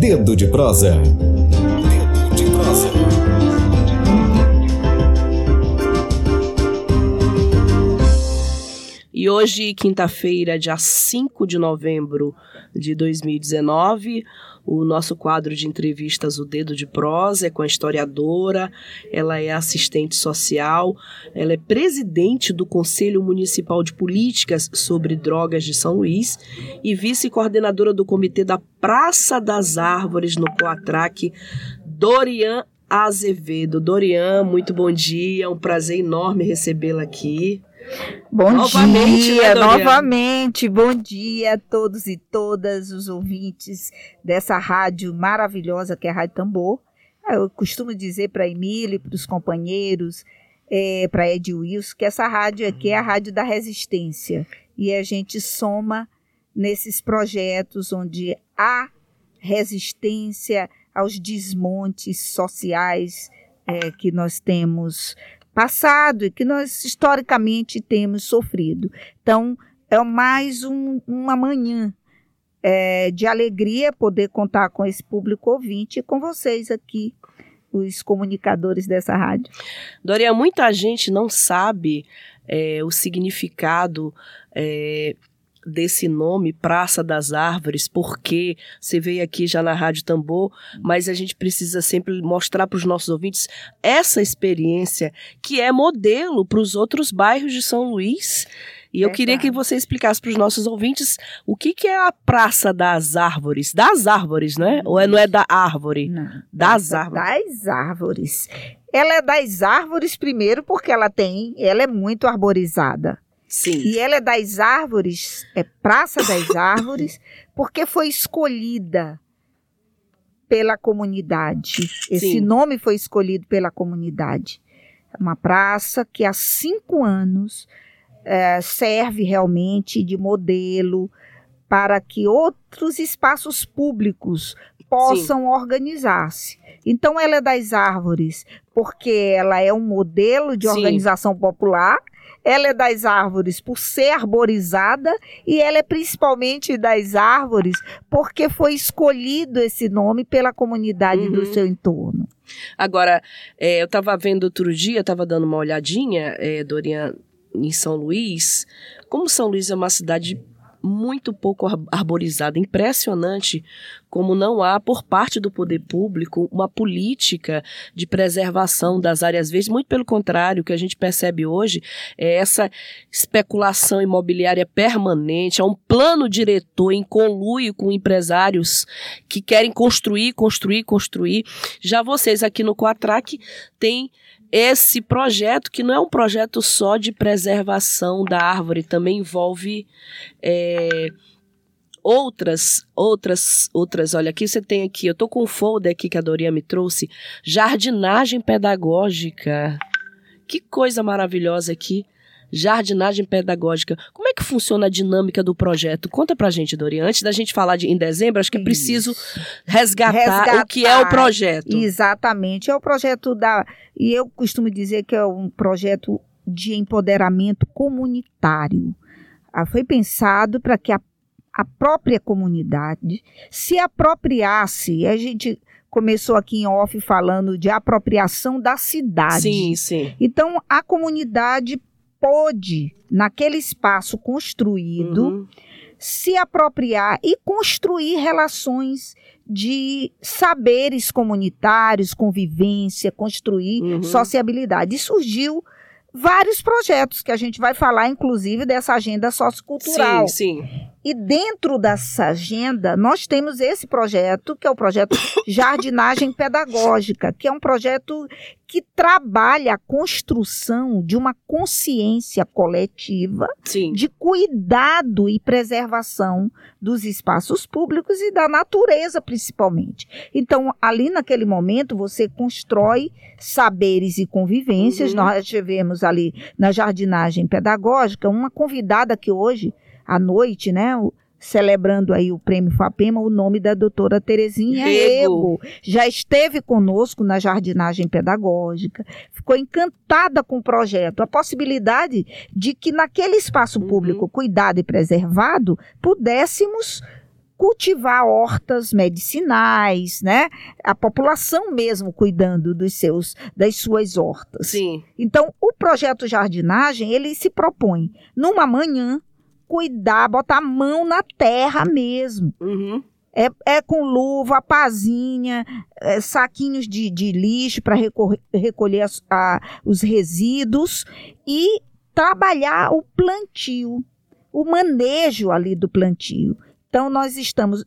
Dedo de prosa. Dedo de prosa. E hoje, quinta-feira, dia 5 de novembro de 2019, o nosso quadro de entrevistas, O Dedo de Prosa, é com a historiadora, ela é assistente social, ela é presidente do Conselho Municipal de Políticas sobre Drogas de São Luís e vice-coordenadora do Comitê da Praça das Árvores no Coatraque, Dorian Azevedo. Dorian, muito bom dia, é um prazer enorme recebê-la aqui. Bom novamente, dia, né, novamente, bom dia a todos e todas os ouvintes dessa rádio maravilhosa que é a Rádio Tambor. Ah, eu costumo dizer para Emílio, para os companheiros, é, para Ed Wilson, que essa rádio aqui é a rádio da resistência. E a gente soma nesses projetos onde há resistência aos desmontes sociais é, que nós temos passado e que nós historicamente temos sofrido. Então, é mais um, uma manhã é, de alegria poder contar com esse público ouvinte e com vocês aqui, os comunicadores dessa rádio. Doria, muita gente não sabe é, o significado é, desse nome, Praça das Árvores, porque você veio aqui já na Rádio Tambor, mas a gente precisa sempre mostrar para os nossos ouvintes essa experiência que é modelo para os outros bairros de São Luís. E eu queria que você explicasse para os nossos ouvintes o que, que é a Praça das Árvores. Das Árvores, né? Ou é, não é da árvore? Não. Das Árvores. Das Árvores. Ela é das árvores primeiro porque ela tem, ela é muito arborizada. Sim. E ela é das árvores, é Praça das Árvores, porque foi escolhida pela comunidade. Esse Sim. nome foi escolhido pela comunidade. É uma praça que há cinco anos é, serve realmente de modelo para que outros espaços públicos possam organizar-se. Então, ela é das árvores, porque ela é um modelo de organização Sim. popular ela é das árvores por ser arborizada e ela é principalmente das árvores porque foi escolhido esse nome pela comunidade uhum. do seu entorno. Agora, é, eu estava vendo outro dia, estava dando uma olhadinha, é, Dorian, em São Luís. Como São Luís é uma cidade muito pouco arborizada. Impressionante como não há, por parte do poder público, uma política de preservação das áreas verdes. Muito pelo contrário, o que a gente percebe hoje é essa especulação imobiliária permanente, é um plano diretor em conluio com empresários que querem construir, construir, construir. Já vocês aqui no Quatrac têm esse projeto, que não é um projeto só de preservação da árvore, também envolve é, outras, outras, outras. Olha, aqui você tem aqui, eu tô com um folder aqui que a Doria me trouxe, jardinagem pedagógica. Que coisa maravilhosa aqui jardinagem pedagógica. Como é que funciona a dinâmica do projeto? Conta pra gente, Dori. Antes da gente falar de em dezembro, acho que é preciso resgatar, resgatar, o que é o projeto. Exatamente. É o projeto da. E eu costumo dizer que é um projeto de empoderamento comunitário. Ah, foi pensado para que a, a própria comunidade se apropriasse. A gente começou aqui em off falando de apropriação da cidade. Sim, sim. Então, a comunidade pôde, naquele espaço construído, uhum. se apropriar e construir relações de saberes comunitários, convivência, construir uhum. sociabilidade. E surgiu vários projetos que a gente vai falar, inclusive, dessa agenda sociocultural. Sim, sim. E dentro dessa agenda, nós temos esse projeto, que é o projeto Jardinagem Pedagógica, que é um projeto que trabalha a construção de uma consciência coletiva Sim. de cuidado e preservação dos espaços públicos e da natureza, principalmente. Então, ali naquele momento, você constrói saberes e convivências. Uhum. Nós tivemos ali na jardinagem pedagógica uma convidada que hoje à noite, né? celebrando aí o prêmio FAPEMA, o nome da doutora Terezinha Ego. Já esteve conosco na jardinagem pedagógica, ficou encantada com o projeto, a possibilidade de que naquele espaço uhum. público cuidado e preservado pudéssemos cultivar hortas medicinais, né? A população mesmo cuidando dos seus das suas hortas. Sim. Então, o projeto jardinagem, ele se propõe numa manhã cuidar, botar a mão na terra mesmo. Uhum. É, é com luva, pazinha, é, saquinhos de, de lixo para recolher as, a, os resíduos e trabalhar o plantio, o manejo ali do plantio. Então, nós estamos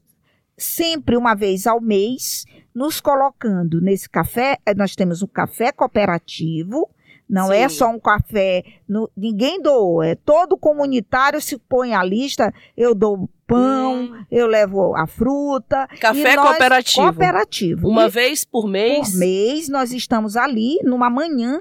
sempre uma vez ao mês nos colocando nesse café. Eh, nós temos um café cooperativo, não é Sim. é só um café, no, ninguém doou, é todo comunitário se põe à lista, eu dou pão, hum. eu levo a fruta. Café nós, cooperativo. Cooperativo. Uma e vez por mês? Por mês, nós estamos ali numa manhã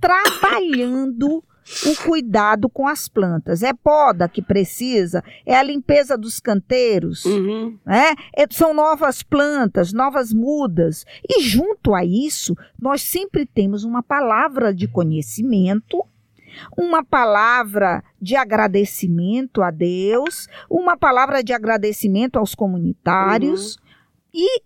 trabalhando o cuidado com as plantas. É poda que precisa, é a limpeza dos canteiros, uhum. né? É, são novas plantas, novas mudas. E junto a isso, nós sempre temos uma palavra de conhecimento uma palavra de agradecimento a Deus, uma palavra de agradecimento aos comunitários uhum. e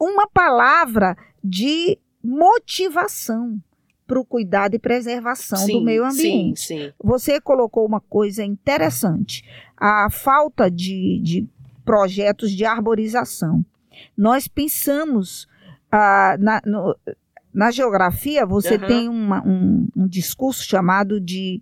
uma palavra de motivação para o cuidado e preservação sim, do meio ambiente. Sim, sim. Você colocou uma coisa interessante: a falta de, de projetos de arborização. Nós pensamos ah, na, no, na geografia, você uhum. tem uma, um, um discurso chamado de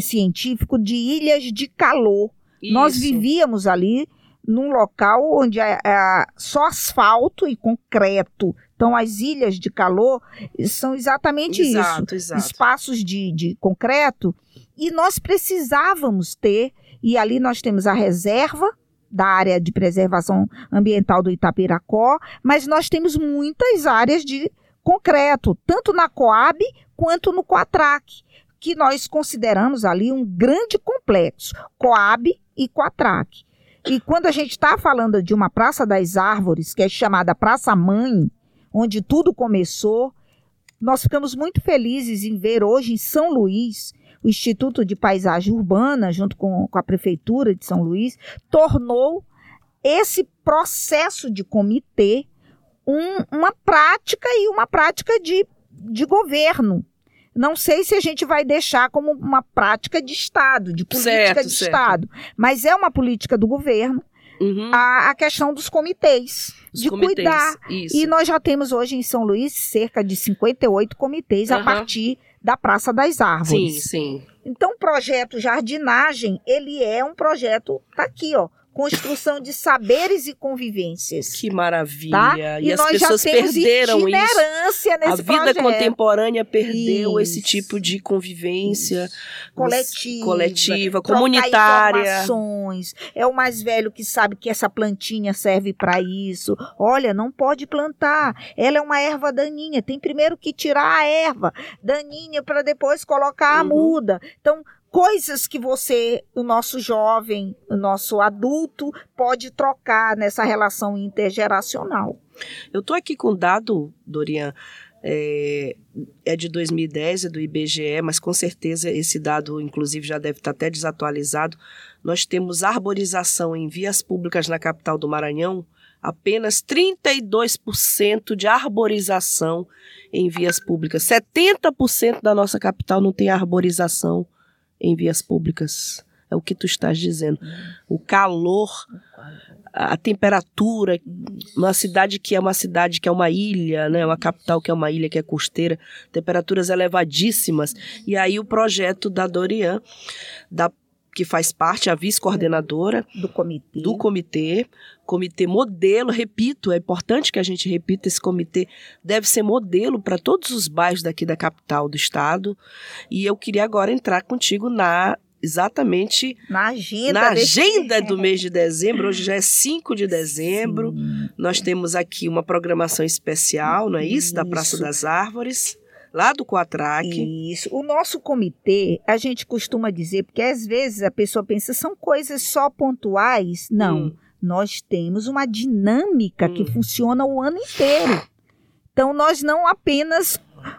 científico de ilhas de calor. Isso. Nós vivíamos ali num local onde é, é, só asfalto e concreto. Então, as ilhas de calor são exatamente exato, isso: exato. espaços de, de concreto. E nós precisávamos ter, e ali nós temos a reserva da área de preservação ambiental do Itapiracó, mas nós temos muitas áreas de concreto, tanto na Coab quanto no Quatrac, que nós consideramos ali um grande complexo, Coab e Quatrac. E quando a gente está falando de uma Praça das Árvores, que é chamada Praça Mãe, onde tudo começou, nós ficamos muito felizes em ver hoje em São Luís, o Instituto de Paisagem Urbana, junto com, com a Prefeitura de São Luís, tornou esse processo de comitê um, uma prática e uma prática de, de governo. Não sei se a gente vai deixar como uma prática de Estado, de política certo, de certo. Estado. Mas é uma política do governo. Uhum. A, a, questão dos comitês, Os de comitês, cuidar. Isso. E nós já temos hoje em São Luís cerca de 58 comitês uhum. a partir da Praça das Árvores. Sim, sim. Então, o projeto Jardinagem, ele é um projeto, tá aqui, ó, construção de saberes e convivências. Que maravilha. Tá? E, e as pessoas perderam isso. Nesse a vida projeto. contemporânea perdeu isso. esse tipo de convivência coletiva, coletiva comunitária. Informações. É o mais velho que sabe que essa plantinha serve para isso. Olha, não pode plantar. Ela é uma erva daninha. Tem primeiro que tirar a erva daninha para depois colocar a uhum. muda. Então, coisas que você, o nosso jovem, o nosso adulto, pode trocar nessa relação intergeracional. Eu estou aqui com um dado, Dorian, é, é, de 2010, é do IBGE, mas com certeza esse dado, inclusive, já deve estar até desatualizado. Nós temos arborização em vias públicas na capital do Maranhão, apenas 32% de arborização em vias públicas. 70% da nossa capital não tem arborização em vias públicas. É o que tu estás dizendo. O calor, a temperatura, uma cidade que é uma cidade que é uma ilha, né? Uma capital que é uma ilha que é costeira, temperaturas elevadíssimas. E aí o projeto da Dorian, da que faz parte, a vice-coordenadora do comitê. do comitê, comitê modelo, repito, é importante que a gente repita, esse comitê deve ser modelo para todos os bairros daqui da capital do estado, e eu queria agora entrar contigo na exatamente na agenda, na agenda do mês de dezembro. Hoje já é 5 de dezembro. Sim. Nós temos aqui uma programação especial, não é isso? isso. Da Praça das Árvores lá do Quatrac. Isso. O nosso comitê, a gente costuma dizer, porque às vezes a pessoa pensa, são coisas só pontuais. Não. Hum. Nós temos uma dinâmica hum. que funciona o ano inteiro. Então, nós não apenas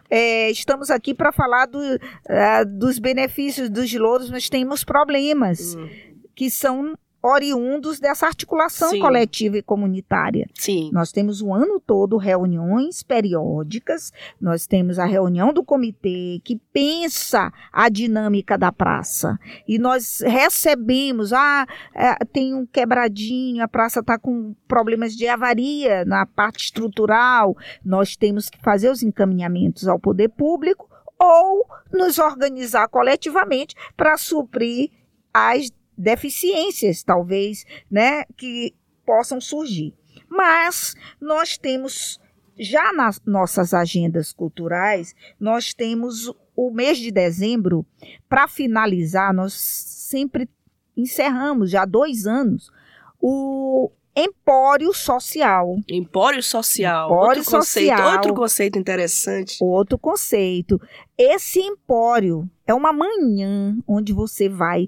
é, estamos aqui para falar do, uh, dos benefícios dos louros, nós temos problemas hum. que são oriundos dessa articulação Sim. coletiva e comunitária. Sim. Nós temos o ano todo reuniões periódicas, nós temos a reunião do comitê que pensa a dinâmica da praça. E nós recebemos, ah, é, tem um quebradinho, a praça está com problemas de avaria na parte estrutural, nós temos que fazer os encaminhamentos ao poder público ou nos organizar coletivamente para suprir as deficiências, talvez, né, que possam surgir. Mas nós temos já nas nossas agendas culturais, nós temos o mês de dezembro para finalizar, nós sempre encerramos já há dois anos o Empório Social. Empório Social. Empório outro Social. Conceito, outro conceito interessante. Outro conceito. Esse empório é uma manhã onde você vai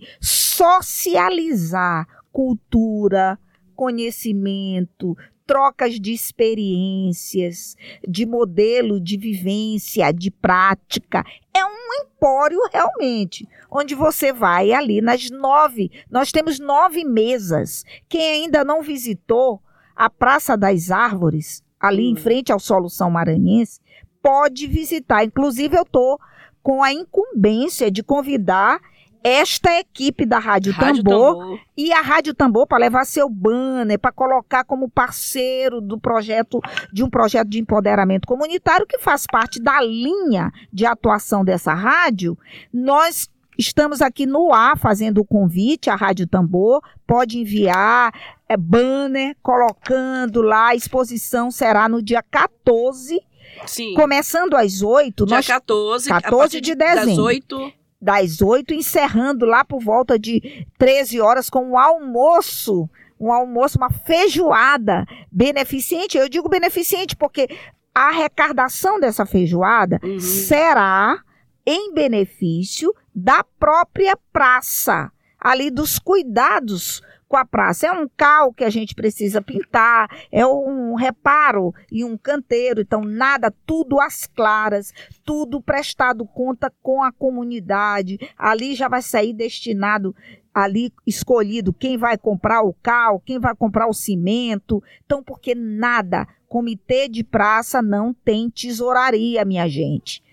socializar cultura, conhecimento, trocas de experiências, de modelo de vivência, de prática. É um empório realmente, onde você vai ali nas nove. Nós temos nove mesas. Quem ainda não visitou a Praça das Árvores, ali hum. em frente ao Solução Maranhense, pode visitar. Inclusive, eu estou com a incumbência de convidar esta equipe da Rádio, Rádio Tambor, Tambor, e a Rádio Tambor para levar seu banner, para colocar como parceiro do projeto de um projeto de empoderamento comunitário que faz parte da linha de atuação dessa rádio. Nós Estamos aqui no ar fazendo o convite à Rádio Tambor. Pode enviar é, banner colocando lá. A exposição será no dia 14. Sim. Começando às 8. Dia nós, 14, 14 de dezembro. Das 8 das 8, encerrando lá por volta de 13 horas com um almoço, um almoço, uma feijoada beneficente. Eu digo beneficente porque a arrecadação dessa feijoada uhum. será em benefício da própria praça, ali dos cuidados com a praça. É um cal que a gente precisa pintar, é um reparo e um canteiro, então nada, tudo às claras, tudo prestado conta com a comunidade. Ali já vai sair destinado ali escolhido quem vai comprar o cal, quem vai comprar o cimento. Então, porque nada, comitê de praça não tem tesouraria, minha gente.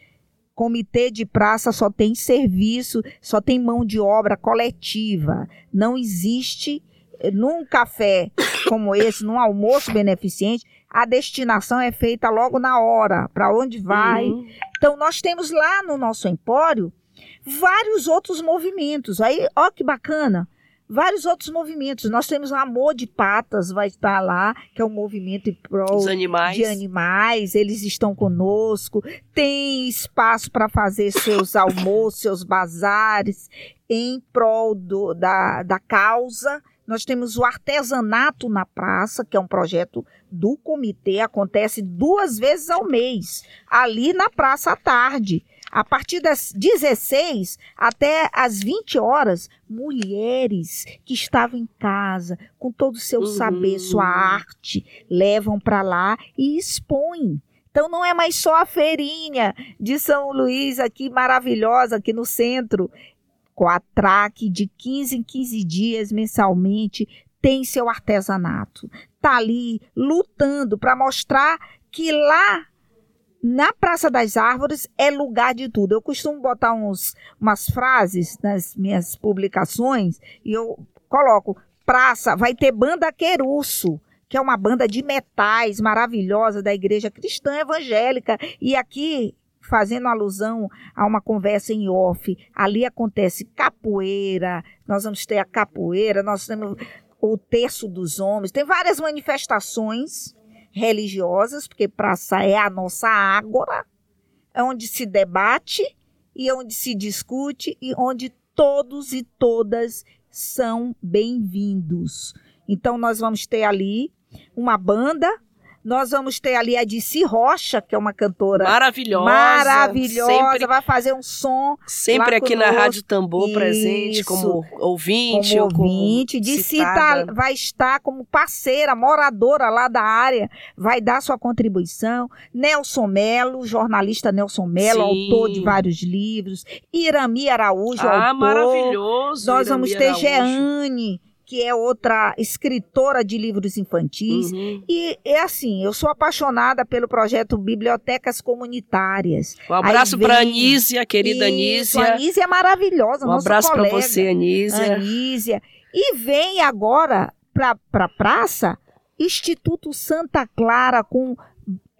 Comitê de praça só tem serviço, só tem mão de obra coletiva. Não existe eh, num café como esse, num almoço beneficente, a destinação é feita logo na hora, para onde vai. Uhum. Então nós temos lá no nosso empório vários outros movimentos. Aí, ó que bacana vários outros movimentos. Nós temos o Amor de Patas, vai estar lá, que é um movimento em prol animais. de animais. Eles estão conosco. Tem espaço para fazer seus almoços, seus bazares em prol do, da, da causa. Nós temos o Artesanato na Praça, que é um projeto do comitê, acontece duas vezes ao mês, ali na Praça à tarde. A partir das 16 até as 20 horas, mulheres que estavam em casa, com todo o seu uhum. saber, sua arte, levam para lá e expõem. Então não é mais só a feirinha de São Luís aqui maravilhosa aqui no centro, com a traque de 15 em 15 dias mensalmente tem seu artesanato. Tá ali lutando para mostrar que lá na Praça das Árvores é lugar de tudo. Eu costumo botar uns, umas frases nas minhas publicações e eu coloco: praça, vai ter banda Queruço, que é uma banda de metais maravilhosa da Igreja Cristã Evangélica. E aqui, fazendo alusão a uma conversa em off, ali acontece capoeira, nós vamos ter a capoeira, nós temos o terço dos homens, tem várias manifestações religiosas, porque praça é a nossa ágora, é onde se debate e onde se discute e onde todos e todas são bem-vindos. Então nós vamos ter ali uma banda nós vamos ter ali a Dici Rocha, que é uma cantora maravilhosa. Maravilhosa, sempre, vai fazer um som. Sempre aqui na Rádio Tambor Isso, presente, como ouvinte. Como ouvinte. Dici tá, vai estar como parceira, moradora lá da área, vai dar sua contribuição. Nelson Melo, jornalista Nelson Melo, autor de vários livros. Irami Araújo, ah, autor. maravilhoso. Nós Irami vamos ter Araújo. Jeane que é outra escritora de livros infantis. Uhum. E é assim, eu sou apaixonada pelo projeto Bibliotecas Comunitárias. Um abraço para a Anísia, querida Isso, Anísia. A Anísia é maravilhosa, Um abraço para você, Anísia. Anísia. E vem agora para a pra praça Instituto Santa Clara com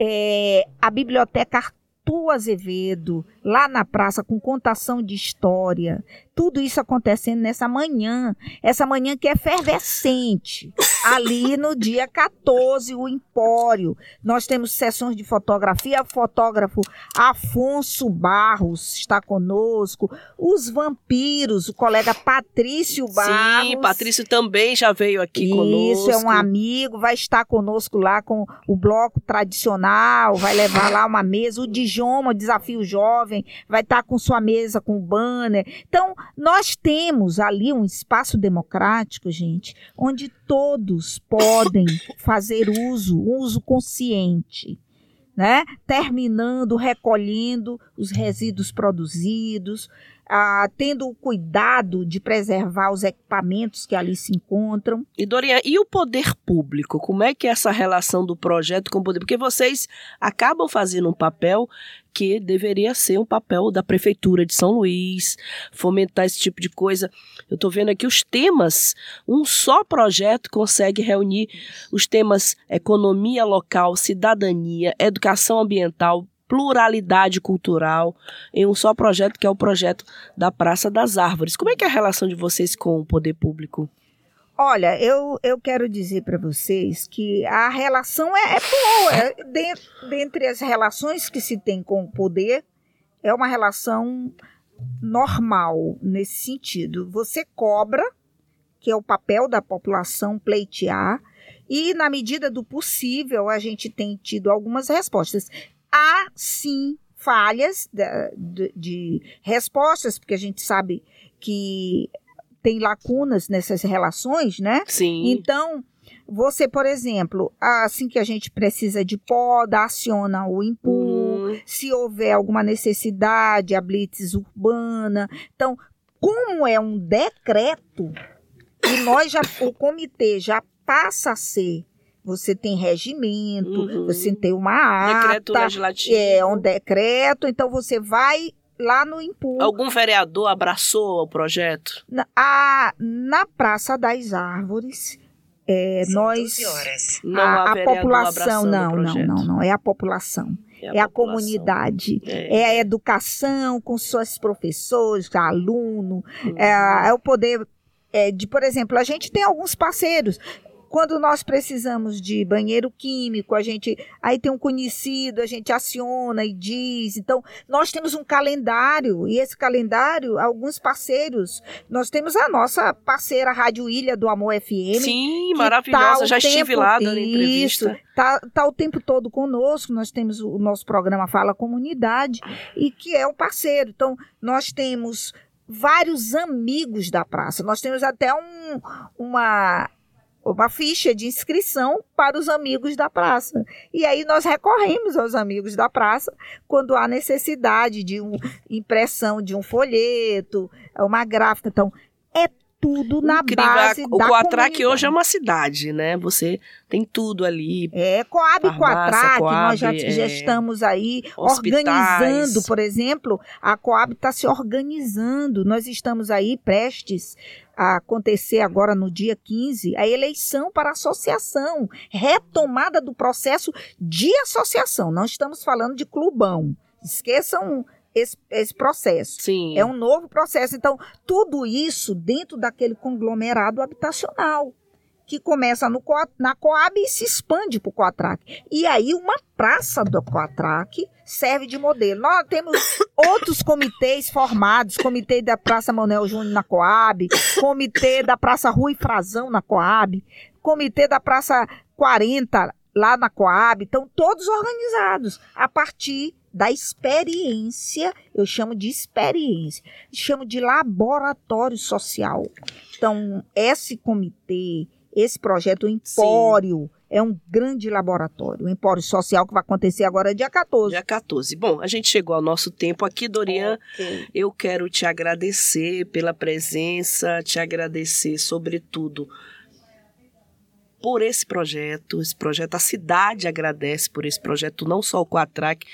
é, a Biblioteca Arthur Azevedo, lá na praça, com contação de história. Tudo isso acontecendo nessa manhã, essa manhã que é efervescente. Ali no dia 14, o Empório. Nós temos sessões de fotografia. O fotógrafo Afonso Barros está conosco. Os vampiros, o colega Patrício Barros. Sim, Patrício também já veio aqui isso, conosco. Isso, é um amigo, vai estar conosco lá com o bloco tradicional, vai levar lá uma mesa. O Dijoma, o Desafio Jovem, vai estar com sua mesa, com o banner. Então, nós temos ali um espaço democrático, gente, onde todos podem fazer uso, um uso consciente. Né? terminando, recolhendo os resíduos produzidos, ah, tendo o cuidado de preservar os equipamentos que ali se encontram. E Dorian, e o poder público? Como é que é essa relação do projeto com o poder? Porque vocês acabam fazendo um papel que deveria ser um papel da prefeitura de São Luís, fomentar esse tipo de coisa. Eu estou vendo aqui os temas, um só projeto consegue reunir os temas economia local, cidadania, educação ambiental, pluralidade cultural em um só projeto, que é o projeto da Praça das Árvores. Como é que é a relação de vocês com o poder público? Olha, eu, eu quero dizer para vocês que a relação é, é boa. É, dentre as relações que se tem com o poder, é uma relação normal nesse sentido. Você cobra, que é o papel da população pleitear, e na medida do possível a gente tem tido algumas respostas há sim falhas de, de, respostas, porque a gente sabe que tem lacunas nessas relações, né? Sim. Então, você, por exemplo, assim que a gente precisa de poda, aciona o IMPU, hum. se houver alguma necessidade, a blitz urbana. Então, como é um decreto, e nós já, o comitê já passa a ser você tem regimento, uhum. você tem uma ata. Decreto legislativo. É, um decreto. Então você vai lá no impulso. Algum vereador abraçou o projeto? Na, a, na Praça das Árvores, é, nós. Não a, a população, não, não, não, não. É a população. É a, é a comunidade, é. é. a educação com seus professores, aluno, uhum. é, é, o poder é, de, por exemplo, a gente tem alguns parceiros. Quando nós precisamos de banheiro químico, a gente aí tem um conhecido, a gente aciona e diz. Então, nós temos um calendário e esse calendário, alguns parceiros, nós temos a nossa parceira Rádio Ilha do Amor FM. Sim, maravilhosa, tá já tempo, estive lá dando entrevista. Isso, tá, tá o tempo todo conosco. Nós temos o, nosso programa Fala Comunidade e que é o parceiro. Então, nós temos vários amigos da praça. Nós temos até um, uma uma ficha de inscrição para os amigos da praça. E aí nós recorremos aos amigos da praça quando há necessidade de uma impressão de um folheto, uma gráfica. Então, tudo na Incrível. base o da Coatrac hoje é uma cidade, né? Você tem tudo ali. É, Coab farmácia, Coatrac, Coab, nós já, é, já estamos aí hospitais. organizando, por exemplo, a Coab está se organizando. Nós estamos aí prestes a acontecer agora no dia 15 a eleição para associação, retomada do processo de associação. Não estamos falando de clubão. Esqueçam esse, esse processo. Sim. É um novo processo. Então, tudo isso dentro daquele conglomerado habitacional que começa no, na Coab e se expande para o Coatrac. E aí uma praça do Coatrac serve de modelo. Nós temos outros comitês formados, comitê da Praça Manuel Júnior na Coab, comitê da Praça Rui Frazão na Coab, comitê da Praça 40 lá na Coab, então todos organizados a partir da experiência, eu chamo de experiência, chamo de laboratório social. Então, esse comitê, esse projeto, o Empório, Sim. é um grande laboratório, o Empório Social que vai acontecer agora dia 14. Dia 14. Bom, a gente chegou ao nosso tempo aqui, Dorian. Okay. Eu quero te agradecer pela presença, te agradecer, sobretudo, por esse projeto. Esse projeto, a cidade agradece por esse projeto, não só o Quatrac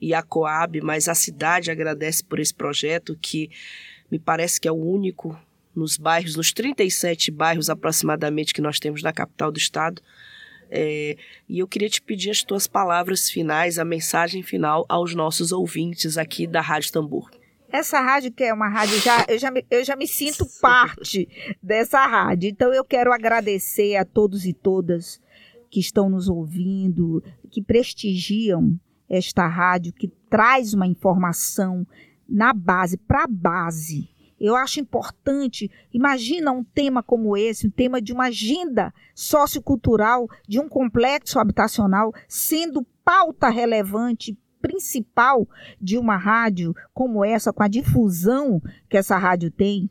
e a Coab, mas a cidade agradece por esse projeto que me parece que é o único nos bairros, nos 37 bairros aproximadamente que nós temos na capital do estado. É, e eu queria te pedir as tuas palavras finais, a mensagem final aos nossos ouvintes aqui da Rádio Tambor. Essa rádio que é uma rádio, já, eu, já me, eu já me sinto parte dessa rádio. Então eu quero agradecer a todos e todas que estão nos ouvindo, que prestigiam esta rádio, que traz uma informação na base, para a base. Eu acho importante, imagina um tema como esse, um tema de uma agenda sociocultural, de um complexo habitacional, sendo pauta relevante principal de uma rádio como essa, com a difusão que essa rádio tem.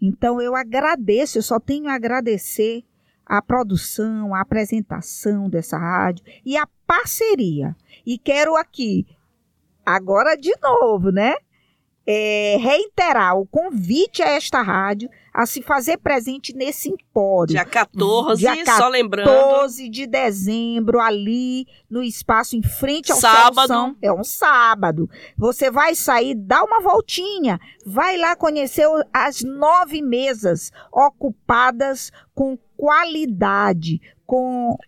Então eu agradeço, eu só tenho a agradecer a produção, a apresentação dessa rádio e a parceria. E quero aqui, agora de novo, né? é, reiterar o convite a esta rádio a se fazer presente nesse empório. Dia 14, Dia 14 só lembrando. 14 de dezembro, ali no espaço em frente ao sábado. É um sábado. Você vai sair, dá uma voltinha, vai lá conhecer as nove mesas ocupadas com qualidade, com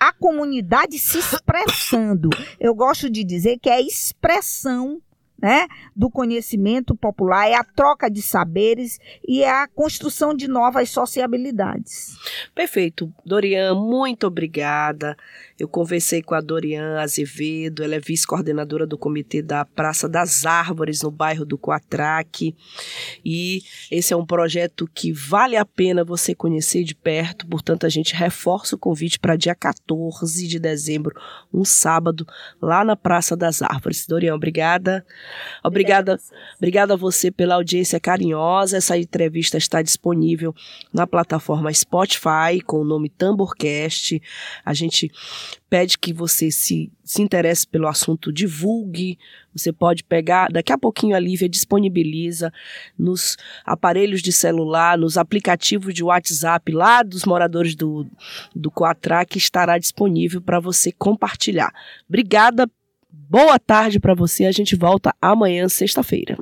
a comunidade se expressando. Eu gosto de dizer que é expressão né, do conhecimento popular, é a troca de saberes e é a construção de novas sociabilidades. Perfeito. Dorian, muito obrigada. Eu conversei com a Dorian Azevedo, ela é vice-coordenadora do comitê da Praça das Árvores, no bairro do Coatraque. E esse é um projeto que vale a pena você conhecer de perto, portanto, a gente reforça o convite para dia 14 de dezembro, um sábado, lá na Praça das Árvores. Dorian, obrigada. Obrigada, obrigada a você pela audiência carinhosa. Essa entrevista está disponível na plataforma Spotify com o nome Tamborcast. A gente pede que você se, se interesse pelo assunto, divulgue. Você pode pegar, daqui a pouquinho a Lívia disponibiliza nos aparelhos de celular, nos aplicativos de WhatsApp lá dos moradores do, do Coatra, que estará disponível para você compartilhar. Obrigada Boa tarde para você. A gente volta amanhã, sexta-feira.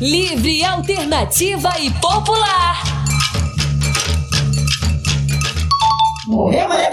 Livre, alternativa e popular. Morreu, Maria